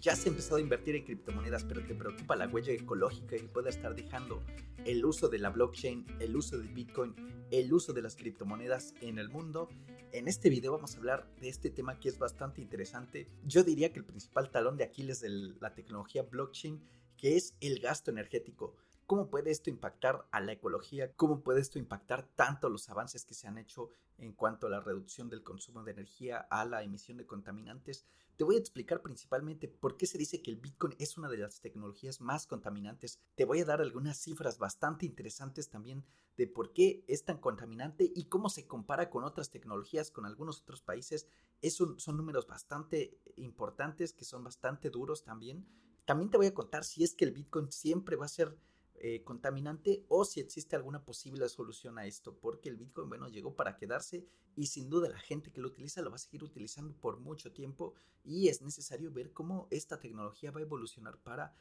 ya has empezado a invertir en criptomonedas, pero te preocupa la huella ecológica que pueda estar dejando el uso de la blockchain, el uso de Bitcoin, el uso de las criptomonedas en el mundo. En este video vamos a hablar de este tema que es bastante interesante. Yo diría que el principal talón de Aquiles de la tecnología blockchain, que es el gasto energético. ¿Cómo puede esto impactar a la ecología? ¿Cómo puede esto impactar tanto los avances que se han hecho en cuanto a la reducción del consumo de energía, a la emisión de contaminantes? Te voy a explicar principalmente por qué se dice que el Bitcoin es una de las tecnologías más contaminantes. Te voy a dar algunas cifras bastante interesantes también de por qué es tan contaminante y cómo se compara con otras tecnologías, con algunos otros países. son números bastante importantes, que son bastante duros también. También te voy a contar si es que el Bitcoin siempre va a ser eh, contaminante o si existe alguna posible solución a esto, porque el Bitcoin, bueno, llegó para quedarse y sin duda la gente que lo utiliza lo va a seguir utilizando por mucho tiempo y es necesario ver cómo esta tecnología va a evolucionar para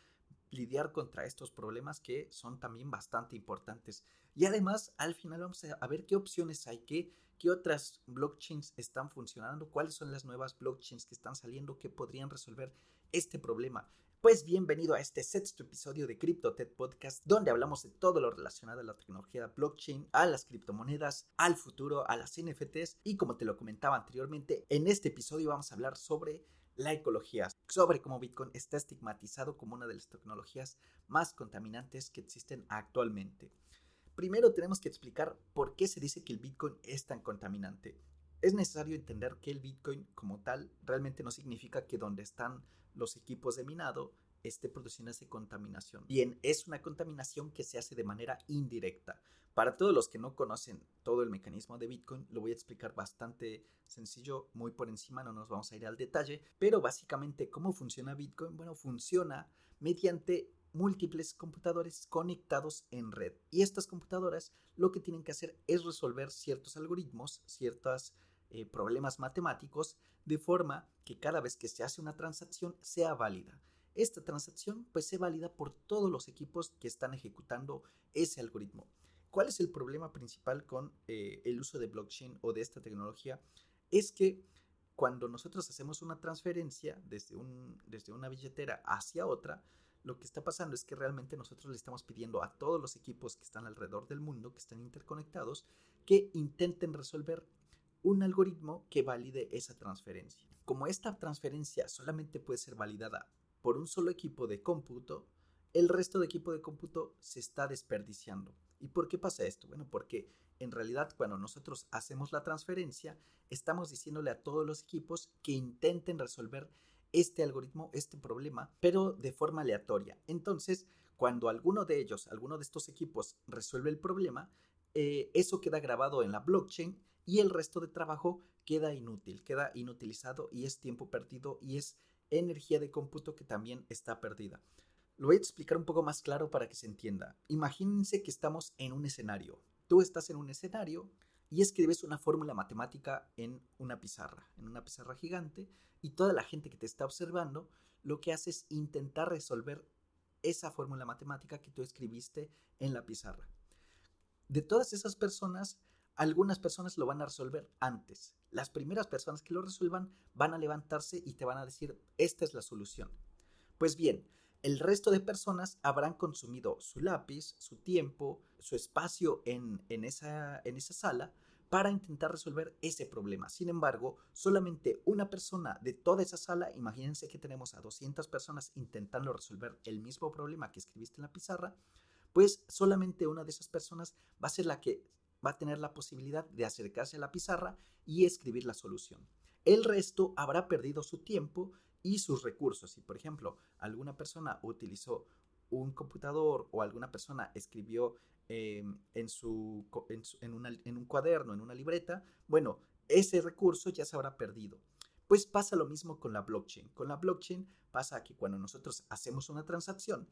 lidiar contra estos problemas que son también bastante importantes. Y además, al final vamos a ver qué opciones hay, qué, qué otras blockchains están funcionando, cuáles son las nuevas blockchains que están saliendo que podrían resolver este problema. Pues bienvenido a este sexto episodio de CryptoTed Podcast, donde hablamos de todo lo relacionado a la tecnología blockchain, a las criptomonedas, al futuro, a las NFTs y como te lo comentaba anteriormente, en este episodio vamos a hablar sobre la ecología, sobre cómo Bitcoin está estigmatizado como una de las tecnologías más contaminantes que existen actualmente. Primero tenemos que explicar por qué se dice que el Bitcoin es tan contaminante. Es necesario entender que el Bitcoin como tal realmente no significa que donde están los equipos de minado esté produciendo esa contaminación. Bien, es una contaminación que se hace de manera indirecta. Para todos los que no conocen todo el mecanismo de Bitcoin, lo voy a explicar bastante sencillo, muy por encima, no nos vamos a ir al detalle, pero básicamente cómo funciona Bitcoin, bueno, funciona mediante múltiples computadores conectados en red. Y estas computadoras lo que tienen que hacer es resolver ciertos algoritmos, ciertos eh, problemas matemáticos, de forma que cada vez que se hace una transacción sea válida. Esta transacción pues se válida por todos los equipos que están ejecutando ese algoritmo. ¿Cuál es el problema principal con eh, el uso de blockchain o de esta tecnología? Es que cuando nosotros hacemos una transferencia desde, un, desde una billetera hacia otra, lo que está pasando es que realmente nosotros le estamos pidiendo a todos los equipos que están alrededor del mundo, que están interconectados, que intenten resolver un algoritmo que valide esa transferencia. Como esta transferencia solamente puede ser validada por un solo equipo de cómputo, el resto de equipo de cómputo se está desperdiciando. ¿Y por qué pasa esto? Bueno, porque en realidad cuando nosotros hacemos la transferencia, estamos diciéndole a todos los equipos que intenten resolver este algoritmo, este problema, pero de forma aleatoria. Entonces, cuando alguno de ellos, alguno de estos equipos resuelve el problema, eh, eso queda grabado en la blockchain y el resto de trabajo queda inútil, queda inutilizado y es tiempo perdido y es energía de cómputo que también está perdida. Lo voy a explicar un poco más claro para que se entienda. Imagínense que estamos en un escenario. Tú estás en un escenario y escribes una fórmula matemática en una pizarra, en una pizarra gigante, y toda la gente que te está observando lo que hace es intentar resolver esa fórmula matemática que tú escribiste en la pizarra. De todas esas personas, algunas personas lo van a resolver antes. Las primeras personas que lo resuelvan van a levantarse y te van a decir, esta es la solución. Pues bien, el resto de personas habrán consumido su lápiz, su tiempo, su espacio en, esa, en esa sala para intentar resolver ese problema. Sin embargo, solamente una persona de toda esa sala, imagínense que tenemos a 200 personas intentando resolver el mismo problema que escribiste en la pizarra, pues solamente una de esas personas va a ser la que va a tener la posibilidad de acercarse a la pizarra y escribir la solución. El resto habrá perdido su tiempo y sus recursos. Si, por ejemplo, alguna persona utilizó un computador o alguna persona escribió em, en, su, en un cuaderno, en una libreta, bueno, ese recurso ya se habrá perdido. Pues pasa lo mismo con la blockchain. Con la blockchain pasa que cuando nosotros hacemos una transacción,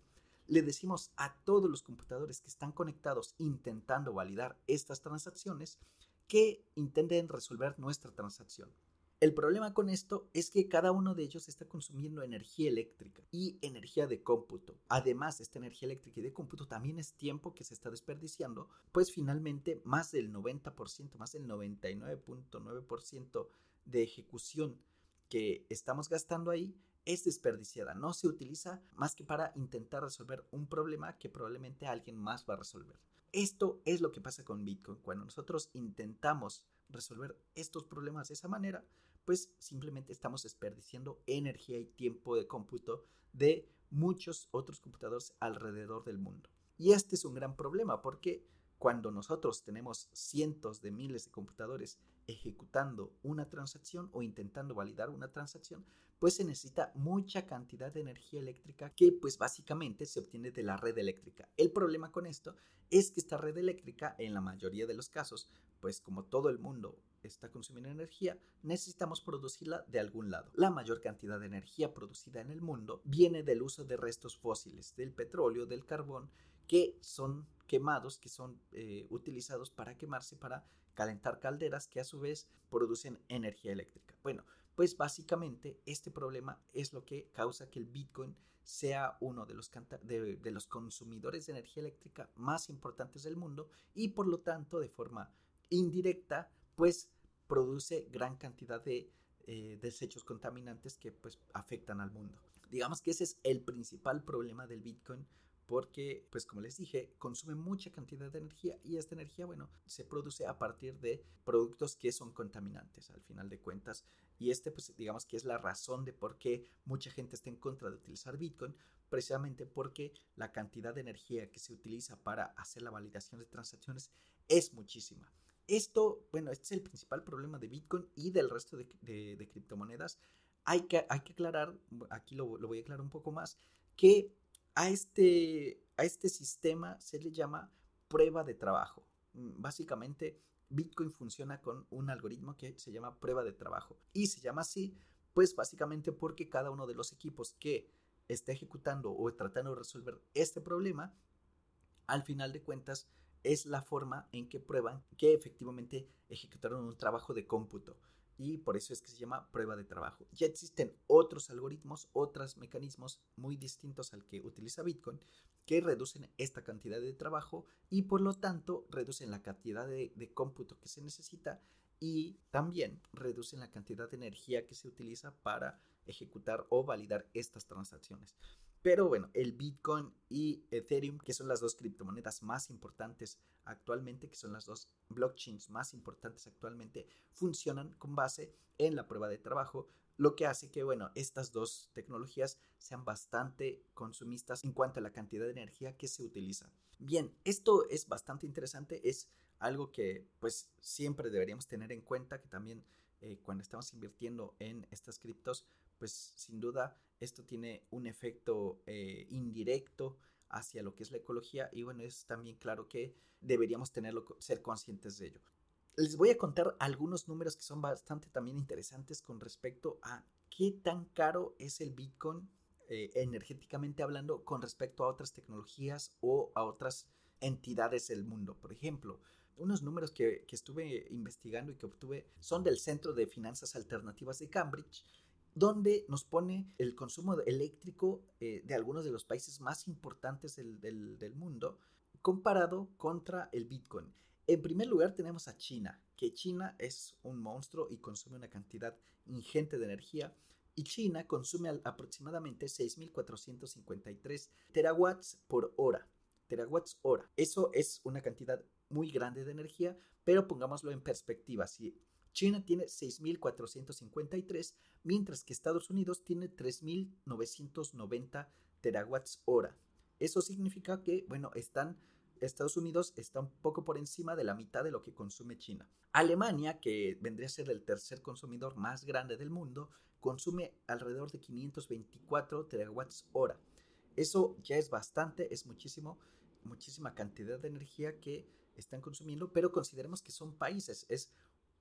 le decimos a todos los computadores que están conectados intentando validar estas transacciones que intenten resolver nuestra transacción. El problema con esto es que cada uno de ellos está consumiendo energía eléctrica y energía de cómputo. Además, esta energía eléctrica y de cómputo también es tiempo que se está desperdiciando, pues finalmente más del 90%, más del 99.9% de ejecución que estamos gastando ahí es desperdiciada, no se utiliza más que para intentar resolver un problema que probablemente alguien más va a resolver. Esto es lo que pasa con Bitcoin. Cuando nosotros intentamos resolver estos problemas de esa manera, pues simplemente estamos desperdiciando energía y tiempo de cómputo de muchos otros computadores alrededor del mundo. Y este es un gran problema porque cuando nosotros tenemos cientos de miles de computadores ejecutando una transacción o intentando validar una transacción, pues se necesita mucha cantidad de energía eléctrica que pues básicamente se obtiene de la red eléctrica. El problema con esto es que esta red eléctrica en la mayoría de los casos, pues como todo el mundo está consumiendo energía, necesitamos producirla de algún lado. La mayor cantidad de energía producida en el mundo viene del uso de restos fósiles, del petróleo, del carbón, que son quemados, que son eh, utilizados para quemarse, para calentar calderas que a su vez producen energía eléctrica. Bueno, pues básicamente este problema es lo que causa que el Bitcoin sea uno de los, de, los consumidores de energía eléctrica más importantes del mundo y por lo tanto de forma indirecta pues produce gran cantidad de eh, desechos contaminantes que pues afectan al mundo. Digamos que ese es el principal problema del Bitcoin porque, pues como les dije, consume mucha cantidad de energía y esta energía, bueno, se produce a partir de productos que son contaminantes al final de cuentas. Y este, pues digamos que es la razón de por qué mucha gente está en contra de utilizar Bitcoin, precisamente porque la cantidad de energía que se utiliza para hacer la validación de transacciones es muchísima. Esto, bueno, este es el principal problema de Bitcoin y del resto de, criptomonedas. Hay que, hay que aclarar, aquí lo, lo voy a aclarar un poco más, que a este, a este sistema se le llama prueba de trabajo. Mm, básicamente, Bitcoin funciona con un algoritmo que se llama prueba de trabajo. Y se llama así, pues básicamente porque cada uno de los equipos que está ejecutando o tratando de resolver este problema, al final de cuentas, es la forma en que prueban que efectivamente ejecutaron un trabajo de cómputo y por eso es que se llama prueba de trabajo. Ya existen otros algoritmos, otros mecanismos muy distintos al que utiliza Bitcoin que reducen esta cantidad de trabajo y por lo tanto reducen la cantidad de, cómputo que se necesita y también reducen la cantidad de energía que se utiliza para ejecutar o validar estas transacciones. Pero bueno, el Bitcoin y Ethereum, que son las dos criptomonedas más importantes actualmente, que son las dos blockchains más importantes actualmente, funcionan con base en la prueba de trabajo, lo que hace que, bueno, estas dos tecnologías sean bastante consumistas en cuanto a la cantidad de energía que se utiliza. Bien, esto es bastante interesante, es algo que pues siempre deberíamos tener en cuenta, que también eh, cuando estamos invirtiendo en estas criptos, pues sin duda esto tiene un efecto eh, indirecto hacia lo que es la ecología y bueno, es también claro que deberíamos tenerlo, ser conscientes de ello. Les voy a contar algunos números que son bastante también interesantes con respecto a qué tan caro es el Bitcoin eh, energéticamente hablando con respecto a otras tecnologías o a otras entidades del mundo. Por ejemplo, unos números que, que estuve investigando y que obtuve son del Centro de Finanzas Alternativas de Cambridge donde nos pone el consumo eléctrico eh, de algunos de los países más importantes del, mundo comparado contra el Bitcoin. En primer lugar tenemos a China, que China es un monstruo y consume una cantidad ingente de energía. Y China consume aproximadamente 6.453 terawatts por hora. Terawatts hora. Eso es una cantidad muy grande de energía, pero pongámoslo en perspectiva. Si China tiene 6.453, mientras que Estados Unidos tiene 3.990 terawatts hora. Eso significa que, bueno, están, Estados Unidos está un poco por encima de la mitad de lo que consume China. Alemania, que vendría a ser el tercer consumidor más grande del mundo, consume alrededor de 524 terawatts hora. Eso ya es bastante, es muchísimo, muchísima cantidad de energía que están consumiendo, pero consideremos que son países, es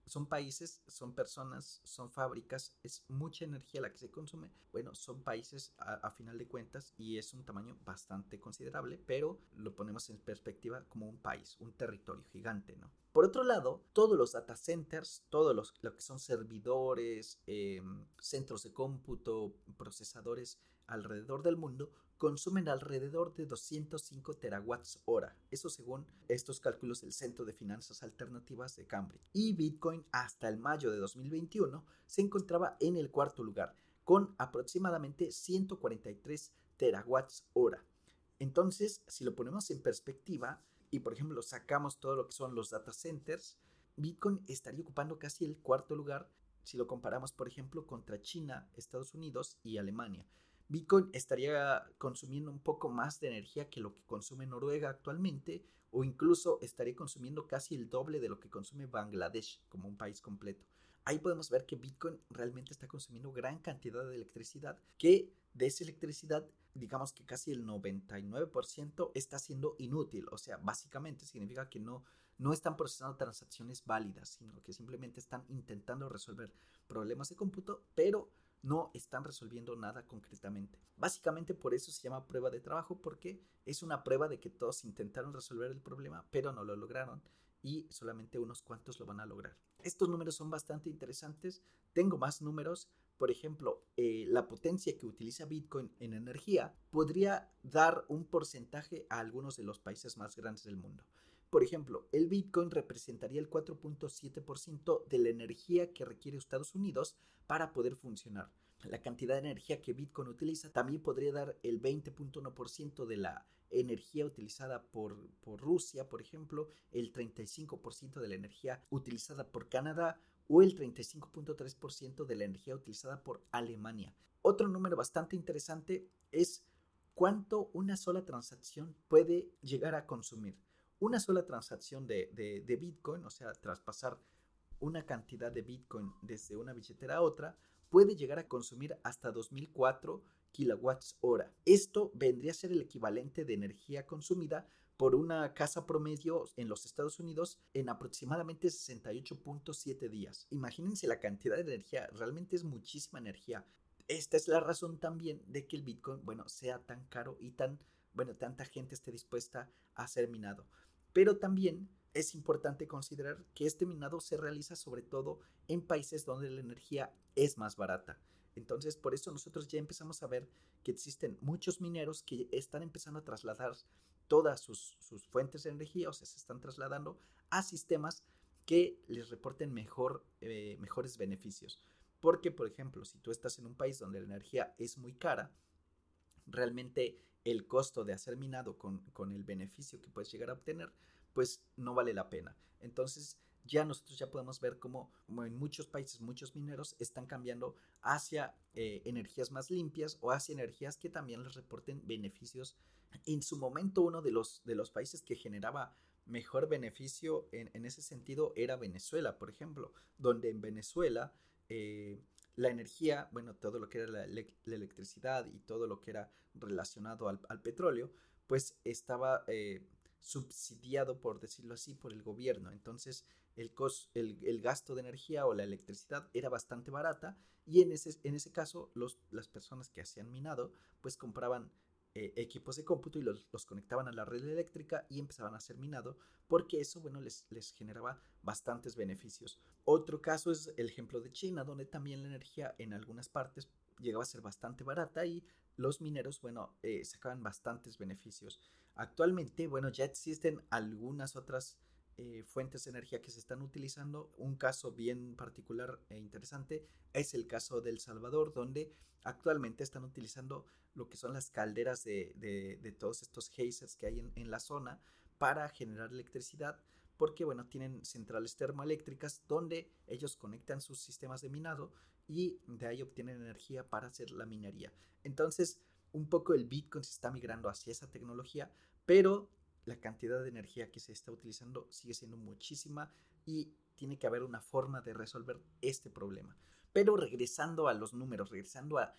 son países, son personas, son fábricas, es mucha energía la que se consume. Bueno, son países a, final de cuentas y es un tamaño bastante considerable, pero lo ponemos en perspectiva como un país, un territorio gigante, ¿no? Por otro lado, todos los data centers, todos los lo que son servidores, em, centros de cómputo, procesadores alrededor del mundo, consumen alrededor de 205 terawatts hora. Eso según estos cálculos del Centro de Finanzas Alternativas de Cambridge. Y Bitcoin hasta el mayo de 2021 se encontraba en el cuarto lugar, con aproximadamente 143 terawatts hora. Entonces, si lo ponemos en perspectiva y por ejemplo sacamos todo lo que son los data centers, Bitcoin estaría ocupando casi el cuarto lugar si lo comparamos, por ejemplo, contra China, Estados Unidos y Alemania. Bitcoin estaría consumiendo un poco más de energía que lo que consume Noruega actualmente o incluso estaría consumiendo casi el doble de lo que consume Bangladesh como un país completo. Ahí podemos ver que Bitcoin realmente está consumiendo gran cantidad de electricidad, que de esa electricidad, digamos que casi el 99% está siendo inútil. O sea, básicamente significa que no, no están procesando transacciones válidas, sino que simplemente están intentando resolver problemas de cómputo, pero no están resolviendo nada concretamente. Básicamente por eso se llama prueba de trabajo, porque es una prueba de que todos intentaron resolver el problema, pero no lo lograron y solamente unos cuantos lo van a lograr. Estos números son bastante interesantes. Tengo más números. Por ejemplo, eh, la potencia que utiliza Bitcoin en energía podría dar un porcentaje a algunos de los países más grandes del mundo. Por ejemplo, el Bitcoin representaría el 4.7% de la energía que requiere Estados Unidos para poder funcionar. La cantidad de energía que Bitcoin utiliza también podría dar el 20.1% de la energía utilizada por, por, Rusia, por ejemplo, el 35% de la energía utilizada por Canadá o el 35.3% de la energía utilizada por Alemania. Otro número bastante interesante es cuánto una sola transacción puede llegar a consumir una sola transacción de, Bitcoin, o sea, traspasar una cantidad de Bitcoin desde una billetera a otra, puede llegar a consumir hasta 2004 kilowatts hora. Esto vendría a ser el equivalente de energía consumida por una casa promedio en los Estados Unidos en aproximadamente 68.7 días. Imagínense la cantidad de energía, realmente es muchísima energía. Esta es la razón también de que el Bitcoin, bueno, sea tan caro y tan, bueno, tanta gente esté dispuesta a ser minado. Pero también es importante considerar que este minado se realiza sobre todo en países donde la energía es más barata. Entonces, por eso nosotros ya empezamos a ver que existen muchos mineros que están empezando a trasladar todas sus, fuentes de energía, o sea, se están trasladando a sistemas que les reporten mejor, eh, mejores beneficios. Porque, por ejemplo, si tú estás en un país donde la energía es muy cara, realmente el costo de hacer minado con, con el beneficio que puedes llegar a obtener, pues no vale la pena. Entonces, ya nosotros ya podemos ver cómo, en muchos países muchos mineros están cambiando hacia eh, energías más limpias o hacia energías que también les reporten beneficios. En su momento uno de los, de los países que generaba mejor beneficio en, en ese sentido era Venezuela, por ejemplo, donde en Venezuela eh, la energía, bueno, todo lo que era la, electricidad y todo lo que era relacionado al, petróleo, pues estaba eh, subsidiado, por decirlo así, por el gobierno. Entonces, el, el, gasto de energía o la electricidad era bastante barata y en ese, en ese caso los, las personas que hacían minado, pues compraban eh, equipos de cómputo y los, conectaban a la red eléctrica y empezaban a hacer minado porque eso, bueno, les, les generaba bastantes beneficios. Otro caso es el ejemplo de China, donde también la energía en algunas partes llegaba a ser bastante barata y los mineros, bueno, eh, sacaban bastantes beneficios. Actualmente, bueno, ya existen algunas otras eh, fuentes de energía que se están utilizando. Un caso bien particular e interesante es el caso del Salvador, donde actualmente están utilizando lo que son las calderas de, todos estos geysers que hay en, la zona para generar electricidad porque bueno, tienen centrales termoeléctricas donde ellos conectan sus sistemas de minado y de ahí obtienen energía para hacer la minería. Entonces, un poco el Bitcoin se está migrando hacia esa tecnología, pero la cantidad de energía que se está utilizando sigue siendo muchísima y tiene que haber una forma de resolver este problema. Pero regresando a los números, regresando a,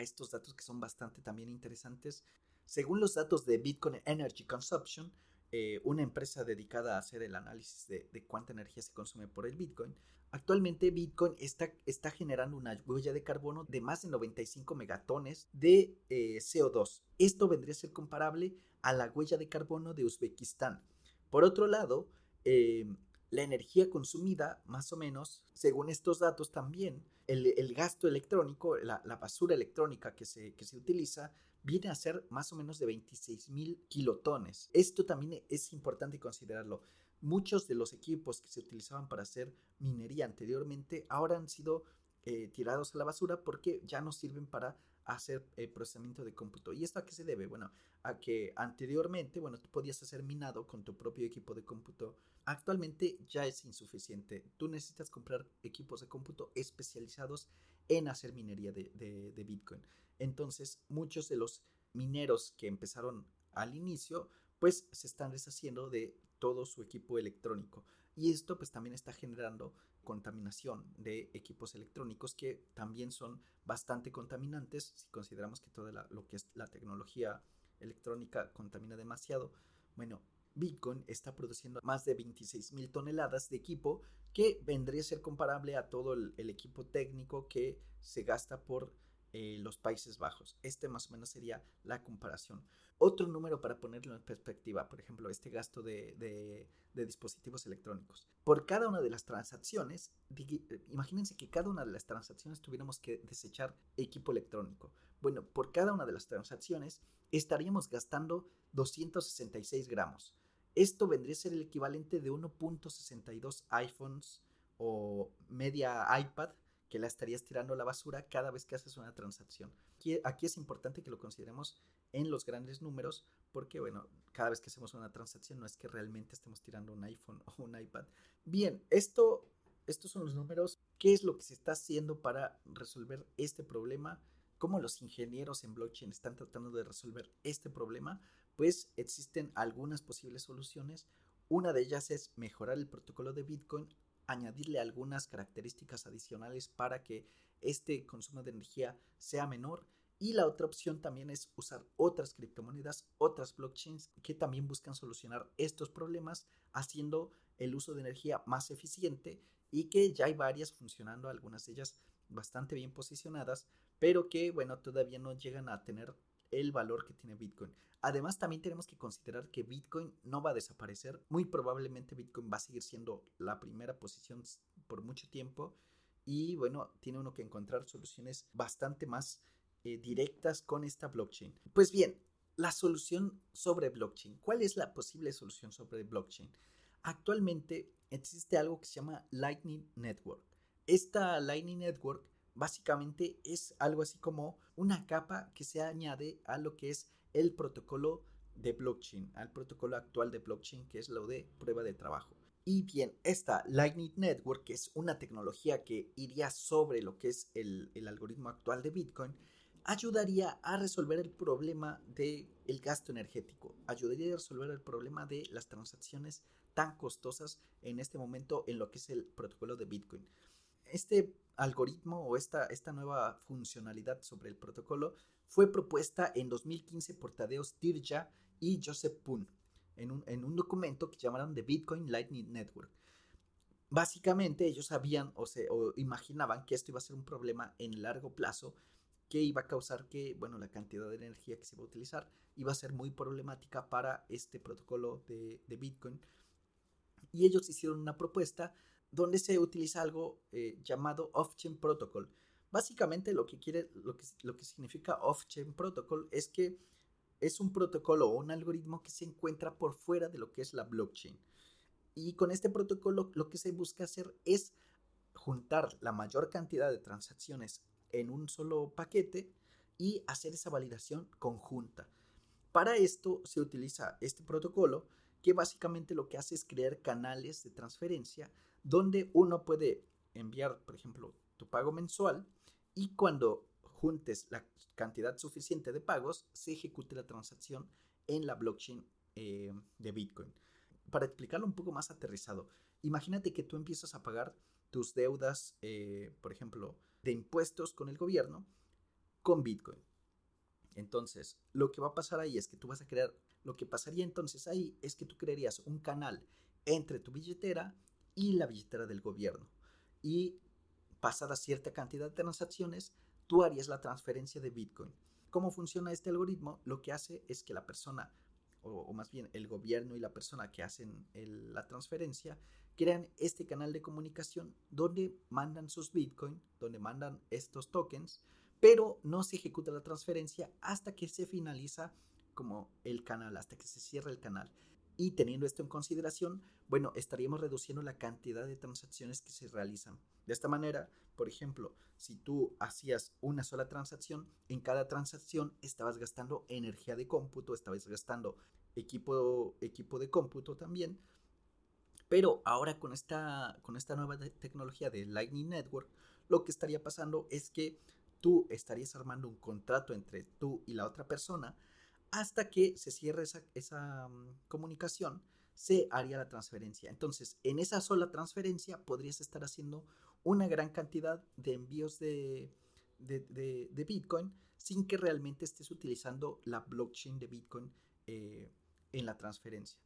estos datos que son bastante también interesantes, según los datos de Bitcoin Energy Consumption, eh, una empresa dedicada a hacer el análisis de, cuánta energía se consume por el Bitcoin, actualmente Bitcoin está, está generando una huella de carbono de más de 95 megatones de eh, CO2. Esto vendría a ser comparable a la huella de carbono de Uzbekistán. Por otro lado, eh, la energía consumida, más o menos, según estos datos también, el, gasto electrónico, la, basura electrónica que se, que se utiliza, viene a ser más o menos de 26 mil kilotones. Esto también es importante considerarlo. Muchos de los equipos que se utilizaban para hacer minería anteriormente ahora han sido eh, tirados a la basura porque ya no sirven para hacer el procesamiento de cómputo. ¿Y esto a qué se debe? Bueno, a que anteriormente, bueno, tú podías hacer minado con tu propio equipo de cómputo. Actualmente ya es insuficiente. Tú necesitas comprar equipos de cómputo especializados en hacer minería de, Bitcoin. Entonces, muchos de los mineros que empezaron al inicio, pues se están deshaciendo de todo su equipo electrónico. Y esto pues también está generando contaminación de equipos electrónicos que también son bastante contaminantes si consideramos que todo lo que es la tecnología electrónica contamina demasiado. Bueno, Bitcoin está produciendo más de 26 mil toneladas de equipo que vendría a ser comparable a todo el, equipo técnico que se gasta por eh, los Países Bajos. Este más o menos sería la comparación. Otro número para ponerlo en perspectiva, por ejemplo, este gasto de, dispositivos electrónicos. Por cada una de las transacciones, imagínense que cada una de las transacciones tuviéramos que desechar equipo electrónico. Bueno, por cada una de las transacciones estaríamos gastando 266 gramos. Esto vendría a ser el equivalente de 1.62 iPhones o media iPad que la estarías tirando a la basura cada vez que haces una transacción. Aquí, es importante que lo consideremos en los grandes números porque, bueno, cada vez que hacemos una transacción no es que realmente estemos tirando un iPhone o un iPad. Bien, esto, estos son los números. ¿Qué es lo que se está haciendo para resolver este problema? ¿Cómo los ingenieros en blockchain están tratando de resolver este problema? Pues existen algunas posibles soluciones. Una de ellas es mejorar el protocolo de Bitcoin añadirle algunas características adicionales para que este consumo de energía sea menor. Y la otra opción también es usar otras criptomonedas, otras blockchains que también buscan solucionar estos problemas haciendo el uso de energía más eficiente y que ya hay varias funcionando, algunas de ellas bastante bien posicionadas, pero que bueno, todavía no llegan a tener el valor que tiene Bitcoin. Además, también tenemos que considerar que Bitcoin no va a desaparecer. Muy probablemente Bitcoin va a seguir siendo la primera posición por mucho tiempo. Y bueno, tiene uno que encontrar soluciones bastante más eh, directas con esta blockchain. Pues bien, la solución sobre blockchain. ¿Cuál es la posible solución sobre blockchain? Actualmente existe algo que se llama Lightning Network. Esta Lightning Network básicamente es algo así como una capa que se añade a lo que es el protocolo de blockchain, al protocolo actual de blockchain que es lo de prueba de trabajo. Y bien, esta Lightning Network, que es una tecnología que iría sobre lo que es el, algoritmo actual de Bitcoin, ayudaría a resolver el problema del el gasto energético, ayudaría a resolver el problema de las transacciones tan costosas en este momento en lo que es el protocolo de Bitcoin. Este algoritmo o esta, esta nueva funcionalidad sobre el protocolo fue propuesta en 2015 por Tadeusz Tirja y Joseph Poon en un, en un documento que llamaron The Bitcoin Lightning Network. Básicamente ellos sabían o, se, o imaginaban que esto iba a ser un problema en largo plazo que iba a causar que, bueno, la cantidad de energía que se iba a utilizar iba a ser muy problemática para este protocolo de, de Bitcoin. Y ellos hicieron una propuesta donde se utiliza algo eh, llamado Off-Chain Protocol. Básicamente lo que quiere, lo que, lo que significa Off-Chain Protocol es que es un protocolo o un algoritmo que se encuentra por fuera de lo que es la blockchain. Y con este protocolo lo que se busca hacer es juntar la mayor cantidad de transacciones en un solo paquete y hacer esa validación conjunta. Para esto se utiliza este protocolo que básicamente lo que hace es crear canales de transferencia donde uno puede enviar, por ejemplo, tu pago mensual y cuando juntes la cantidad suficiente de pagos, se ejecute la transacción en la blockchain eh, de Bitcoin. Para explicarlo un poco más aterrizado, imagínate que tú empiezas a pagar tus deudas, eh, por ejemplo, de impuestos con el gobierno con Bitcoin. Entonces, lo que va a pasar ahí es que tú vas a crear, lo que pasaría entonces ahí es que tú crearías un canal entre tu billetera y la billetera del gobierno. Y pasada cierta cantidad de transacciones, tú harías la transferencia de Bitcoin. ¿Cómo funciona este algoritmo? Lo que hace es que la persona, o, más bien el gobierno y la persona que hacen la transferencia, crean este canal de comunicación donde mandan sus Bitcoin, donde mandan estos tokens, pero no se ejecuta la transferencia hasta que se finaliza como el canal, hasta que se cierra el canal. Y teniendo esto en consideración, bueno, estaríamos reduciendo la cantidad de transacciones que se realizan. De esta manera, por ejemplo, si tú hacías una sola transacción, en cada transacción estabas gastando energía de cómputo, estabas gastando equipo, equipo de cómputo también. Pero ahora con esta, con esta nueva tecnología de Lightning Network, lo que estaría pasando es que tú estarías armando un contrato entre tú y la otra persona hasta que se cierre esa, mm, comunicación, se haría la transferencia. Entonces, en esa sola transferencia podrías estar haciendo una gran cantidad de envíos de, Bitcoin sin que realmente estés utilizando la blockchain de Bitcoin eh, en la transferencia.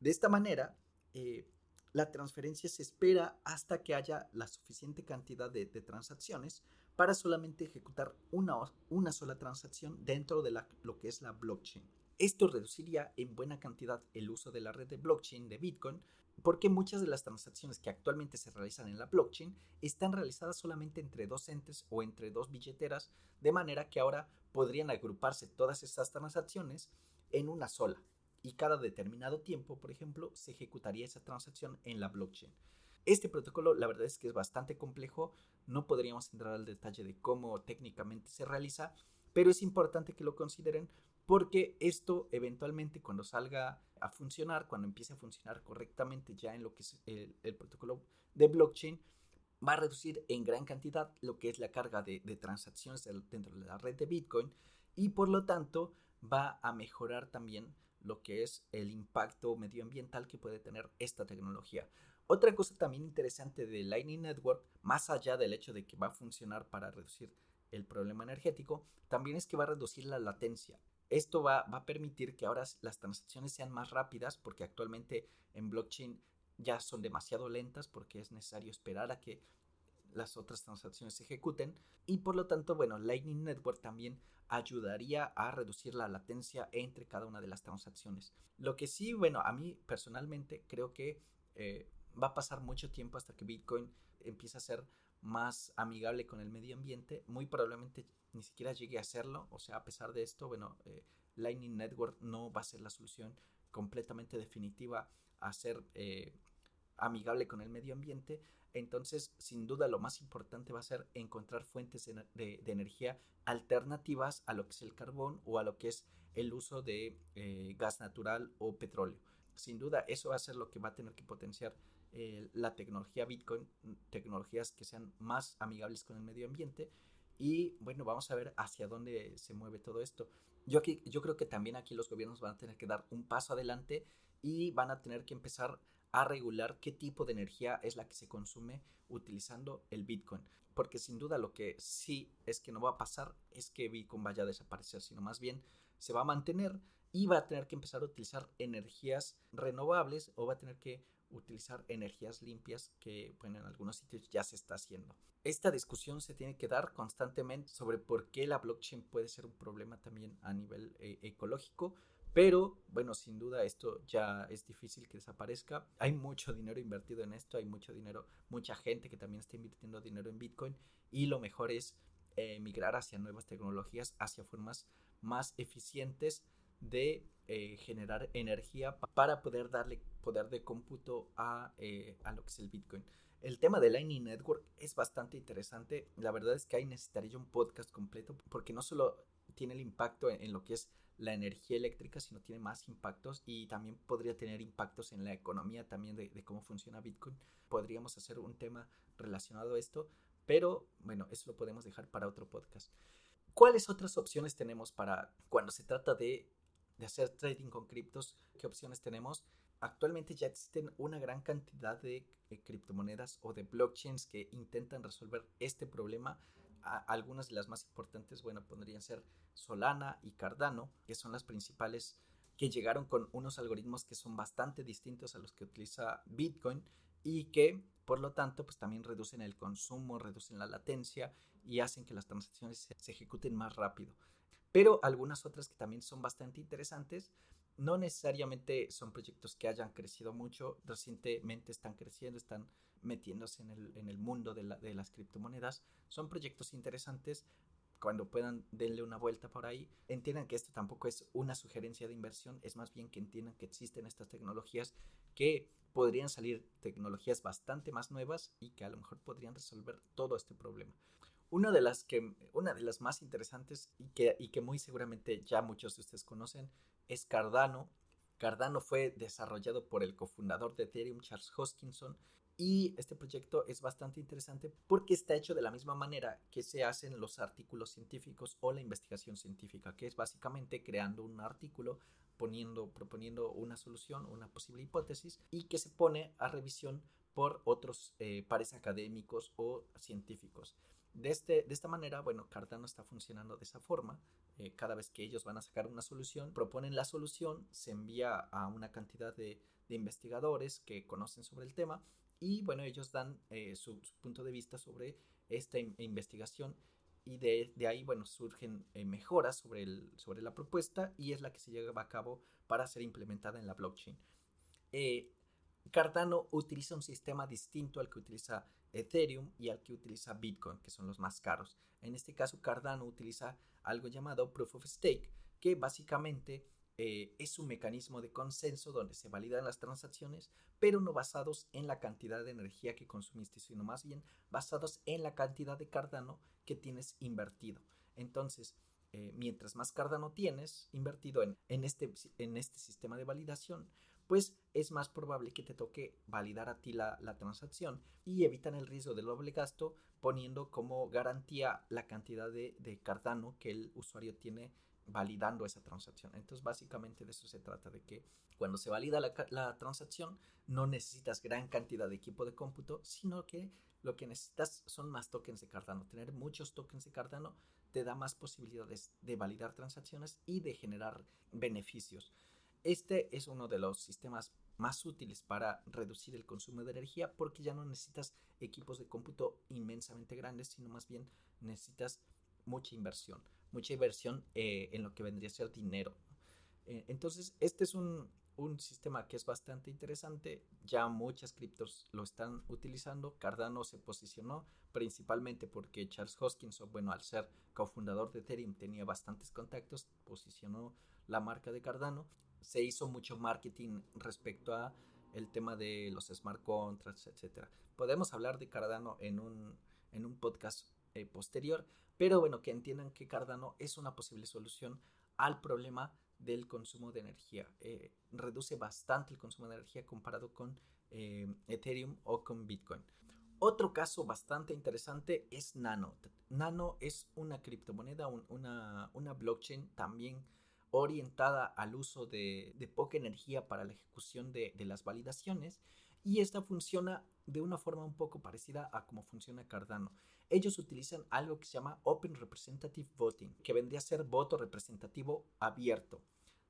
De esta manera, eh, la transferencia se espera hasta que haya la suficiente cantidad de, transacciones para solamente ejecutar una, una sola transacción dentro de lo que es la blockchain. Esto reduciría en buena cantidad el uso de la red de blockchain de Bitcoin porque muchas de las transacciones que actualmente se realizan en la blockchain están realizadas solamente entre dos entes o entre dos billeteras, de manera que ahora podrían agruparse todas estas transacciones en una sola y cada determinado tiempo, por ejemplo, se ejecutaría esa transacción en la blockchain. Este protocolo la verdad es que es bastante complejo, no podríamos entrar al detalle de cómo técnicamente se realiza, pero es importante que lo consideren porque esto eventualmente cuando salga a funcionar, cuando empiece a funcionar correctamente ya en lo que es el, protocolo de blockchain, va a reducir en gran cantidad lo que es la carga de, de transacciones dentro de la red de Bitcoin y por lo tanto va a mejorar también lo que es el impacto medioambiental que puede tener esta tecnología. Otra cosa también interesante de Lightning Network, más allá del hecho de que va a funcionar para reducir el problema energético, también es que va a reducir la latencia. Esto va, a permitir que ahora las transacciones sean más rápidas porque actualmente en blockchain ya son demasiado lentas porque es necesario esperar a que las otras transacciones se ejecuten y por lo tanto, bueno, Lightning Network también ayudaría a reducir la latencia entre cada una de las transacciones. Lo que sí, bueno, a mí personalmente creo que eh, va a pasar mucho tiempo hasta que Bitcoin empiece a ser más amigable con el medio ambiente. Muy probablemente ni siquiera llegue a hacerlo. O sea, a pesar de esto, bueno, eh, Lightning Network no va a ser la solución completamente definitiva a ser eh, amigable con el medio ambiente. Entonces, sin duda, lo más importante va a ser encontrar fuentes de, energía alternativas a lo que es el carbón o a lo que es el uso de eh, gas natural o petróleo. Sin duda, eso va a ser lo que va a tener que potenciar eh, la tecnología Bitcoin, tecnologías que sean más amigables con el medio ambiente. Y bueno, vamos a ver hacia dónde se mueve todo esto. Yo, yo creo que también aquí los gobiernos van a tener que dar un paso adelante y van a tener que empezar a regular qué tipo de energía es la que se consume utilizando el Bitcoin. Porque sin duda lo que sí es que no va a pasar es que Bitcoin vaya a desaparecer, sino más bien se va a mantener y va a tener que empezar a utilizar energías renovables o va a tener que utilizar energías limpias que en algunos sitios ya se está haciendo. Esta discusión se tiene que dar constantemente sobre por qué la blockchain puede ser un problema también a nivel eh, ecológico, pero bueno, sin duda esto ya es difícil que desaparezca. Hay mucho dinero invertido en esto, hay mucho dinero, mucha gente que también está invirtiendo dinero en Bitcoin y lo mejor es eh, migrar hacia nuevas tecnologías, hacia formas más eficientes de eh, generar energía para poder darle poder de cómputo a, eh, a, lo que es el Bitcoin. El tema de Lightning Network es bastante interesante. La verdad es que ahí necesitaría un podcast completo porque no solo tiene el impacto en, lo que es la energía eléctrica, sino tiene más impactos y también podría tener impactos en la economía también de, cómo funciona Bitcoin. Podríamos hacer un tema relacionado a esto, pero bueno, eso lo podemos dejar para otro podcast. ¿Cuáles otras opciones tenemos para cuando se trata de, de hacer trading con criptos? ¿Qué opciones tenemos? Actualmente ya existen una gran cantidad de criptomonedas o de blockchains que intentan resolver este problema algunas de las más importantes, bueno, podrían ser Solana y Cardano, que son las principales que llegaron con unos algoritmos que son bastante distintos a los que utiliza Bitcoin y que por lo tanto pues también reducen el consumo, reducen la latencia y hacen que las transacciones se ejecuten más rápido. Pero algunas otras que también son bastante interesantes no necesariamente son proyectos que hayan crecido mucho, recientemente están creciendo, están metiéndose en el, en el mundo de, las criptomonedas. Son proyectos interesantes. Cuando puedan, denle una vuelta por ahí. Entiendan que esto tampoco es una sugerencia de inversión, es más bien que entiendan que existen estas tecnologías que podrían salir tecnologías bastante más nuevas y que a lo mejor podrían resolver todo este problema. Una de las, que, una de las más interesantes y que, y que muy seguramente ya muchos de ustedes conocen es Cardano. Cardano fue desarrollado por el cofundador de Ethereum, Charles Hoskinson, y este proyecto es bastante interesante porque está hecho de la misma manera que se hacen los artículos científicos o la investigación científica, que es básicamente creando un artículo, poniendo, proponiendo una solución, una posible hipótesis y que se pone a revisión por otros eh, pares académicos o científicos. De, este, de esta manera, bueno, Cardano está funcionando de esa forma. Eh, cada vez que ellos van a sacar una solución, proponen la solución, se envía a una cantidad de, de investigadores que conocen sobre el tema y bueno, ellos dan eh, su, punto de vista sobre esta investigación y de, ahí, bueno, surgen eh, mejoras sobre, el, sobre la propuesta y es la que se lleva a cabo para ser implementada en la blockchain. Cardano utiliza un sistema distinto al que utiliza Ethereum y al que utiliza Bitcoin, que son los más caros. En este caso, Cardano utiliza algo llamado Proof of Stake, que básicamente eh, es un mecanismo de consenso donde se validan las transacciones, pero no basados en la cantidad de energía que consumiste, sino más bien basados en la cantidad de Cardano que tienes invertido. Entonces, eh, mientras más Cardano tienes invertido en, este, en este sistema de validación, pues es más probable que te toque validar a ti la, transacción y evitan el riesgo del doble gasto poniendo como garantía la cantidad de, Cardano que el usuario tiene validando esa transacción. Entonces, básicamente de eso se trata, de que cuando se valida la, transacción, no necesitas gran cantidad de equipo de cómputo, sino que lo que necesitas son más tokens de Cardano. Tener muchos tokens de Cardano te da más posibilidades de validar transacciones y de generar beneficios. Este es uno de los sistemas más útiles para reducir el consumo de energía porque ya no necesitas equipos de cómputo inmensamente grandes, sino más bien necesitas mucha inversión mucha inversión eh, en lo que vendría a ser dinero. Eh, entonces, este es un, sistema que es bastante interesante. Ya muchas criptos lo están utilizando. Cardano se posicionó principalmente porque Charles Hoskinson, bueno, al ser cofundador de Ethereum, tenía bastantes contactos, posicionó la marca de Cardano. Se hizo mucho marketing respecto a el tema de los smart contracts, etcétera. Podemos hablar de Cardano en un, en un podcast eh, posterior, pero bueno, que entiendan que Cardano es una posible solución al problema del consumo de energía. Eh, reduce bastante el consumo de energía comparado con eh, Ethereum o con Bitcoin. Otro caso bastante interesante es Nano. Nano es una criptomoneda, una, blockchain también orientada al uso de, poca energía para la ejecución de, de las validaciones y esta funciona de una forma un poco parecida a cómo funciona Cardano ellos utilizan algo que se llama Open Representative Voting, que vendría a ser voto representativo abierto,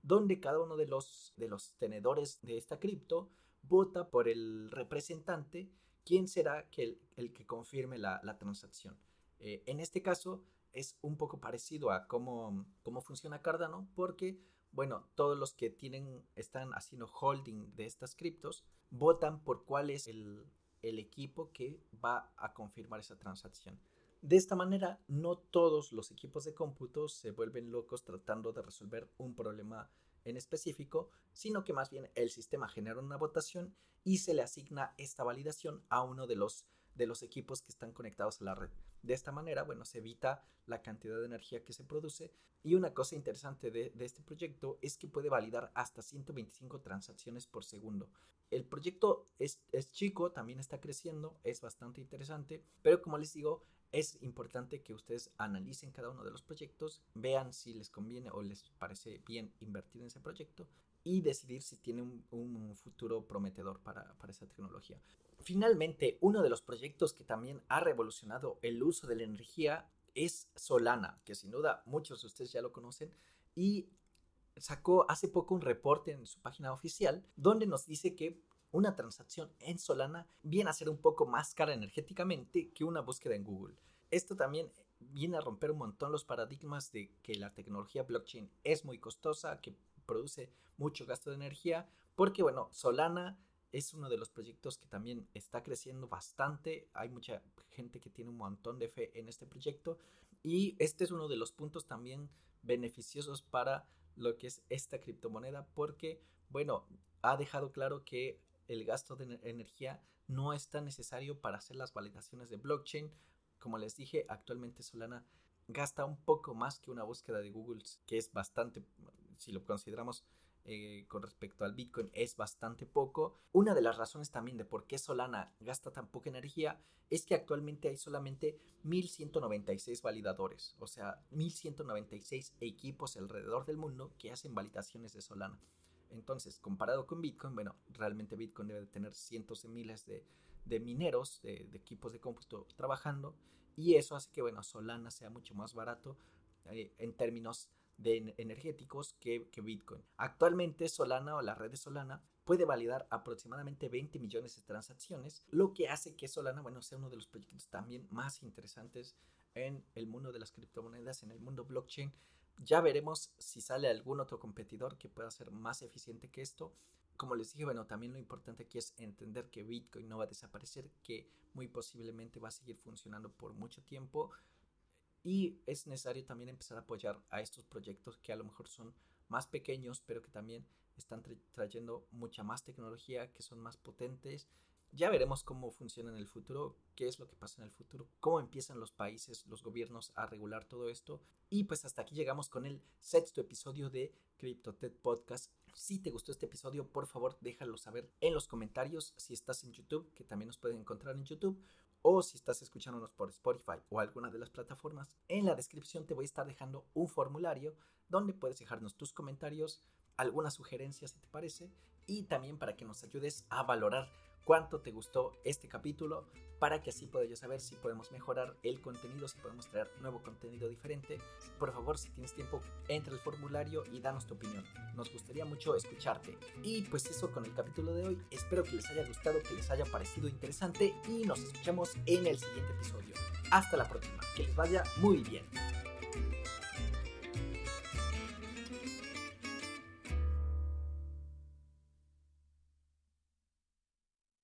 donde cada uno de los, de los tenedores de esta cripto vota por el representante, quien será que el, que confirme la, transacción. Eh, en este caso es un poco parecido a cómo, cómo funciona Cardano, porque bueno, todos los que tienen, están haciendo holding de estas criptos, votan por cuál es el, el equipo que va a confirmar esa transacción. De esta manera, no todos los equipos de cómputo se vuelven locos tratando de resolver un problema en específico, sino que más bien el sistema genera una votación y se le asigna esta validación a uno de los, de los equipos que están conectados a la red. De esta manera, bueno, se evita la cantidad de energía que se produce y una cosa interesante de, este proyecto es que puede validar hasta 125 transacciones por segundo. El proyecto es, es chico, también está creciendo, es bastante interesante, pero como les digo, es importante que ustedes analicen cada uno de los proyectos, vean si les conviene o les parece bien invertir en ese proyecto y decidir si tiene un, futuro prometedor para, para, esa tecnología. Finalmente, uno de los proyectos que también ha revolucionado el uso de la energía es Solana, que sin duda muchos de ustedes ya lo conocen y sacó hace poco un reporte en su página oficial donde nos dice que una transacción en Solana viene a ser un poco más cara energéticamente que una búsqueda en Google. Esto también viene a romper un montón los paradigmas de que la tecnología blockchain es muy costosa, que produce mucho gasto de energía, porque bueno, Solana es uno de los proyectos que también está creciendo bastante. Hay mucha gente que tiene un montón de fe en este proyecto y este es uno de los puntos también beneficiosos para lo que es esta criptomoneda porque, bueno, ha dejado claro que el gasto de energía no es tan necesario para hacer las validaciones de blockchain. Como les dije, actualmente Solana gasta un poco más que una búsqueda de Google, que es bastante, si lo consideramos eh, con respecto al Bitcoin es bastante poco. Una de las razones también de por qué Solana gasta tan poca energía es que actualmente hay solamente 1196 validadores, o sea, 1196 equipos alrededor del mundo que hacen validaciones de Solana. Entonces, comparado con Bitcoin, bueno, realmente Bitcoin debe de tener cientos de miles de, mineros, de, equipos de cómputo trabajando, y eso hace que, bueno, Solana sea mucho más barato eh, en términos de energéticos que, Bitcoin. Actualmente Solana o la red de Solana puede validar aproximadamente 20 millones de transacciones, lo que hace que Solana, bueno, sea uno de los proyectos también más interesantes en el mundo de las criptomonedas, en el mundo blockchain. Ya veremos si sale algún otro competidor que pueda ser más eficiente que esto. Como les dije, bueno, también lo importante aquí es entender que Bitcoin no va a desaparecer, que muy posiblemente va a seguir funcionando por mucho tiempo y es necesario también empezar a apoyar a estos proyectos que a lo mejor son más pequeños, pero que también están trayendo mucha más tecnología, que son más potentes. Ya veremos cómo funciona en el futuro, qué es lo que pasa en el futuro, cómo empiezan los países, los gobiernos a regular todo esto. Y pues hasta aquí llegamos con el sexto episodio de CryptoTed Podcast. Si te gustó este episodio, por favor déjalo saber en los comentarios si estás en YouTube, que también nos pueden encontrar en YouTube, o si estás escuchándonos por Spotify o alguna de las plataformas, en la descripción te voy a estar dejando un formulario donde puedes dejarnos tus comentarios, algunas sugerencias si te parece, y también para que nos ayudes a valorar cuánto te gustó este capítulo para que así pueda yo saber si podemos mejorar el contenido, si podemos traer nuevo contenido diferente. Por favor, si tienes tiempo, entra al formulario y danos tu opinión. Nos gustaría mucho escucharte. Y pues eso con el capítulo de hoy. Espero que les haya gustado, que les haya parecido interesante y nos escuchamos en el siguiente episodio. Hasta la próxima. Que les vaya muy bien.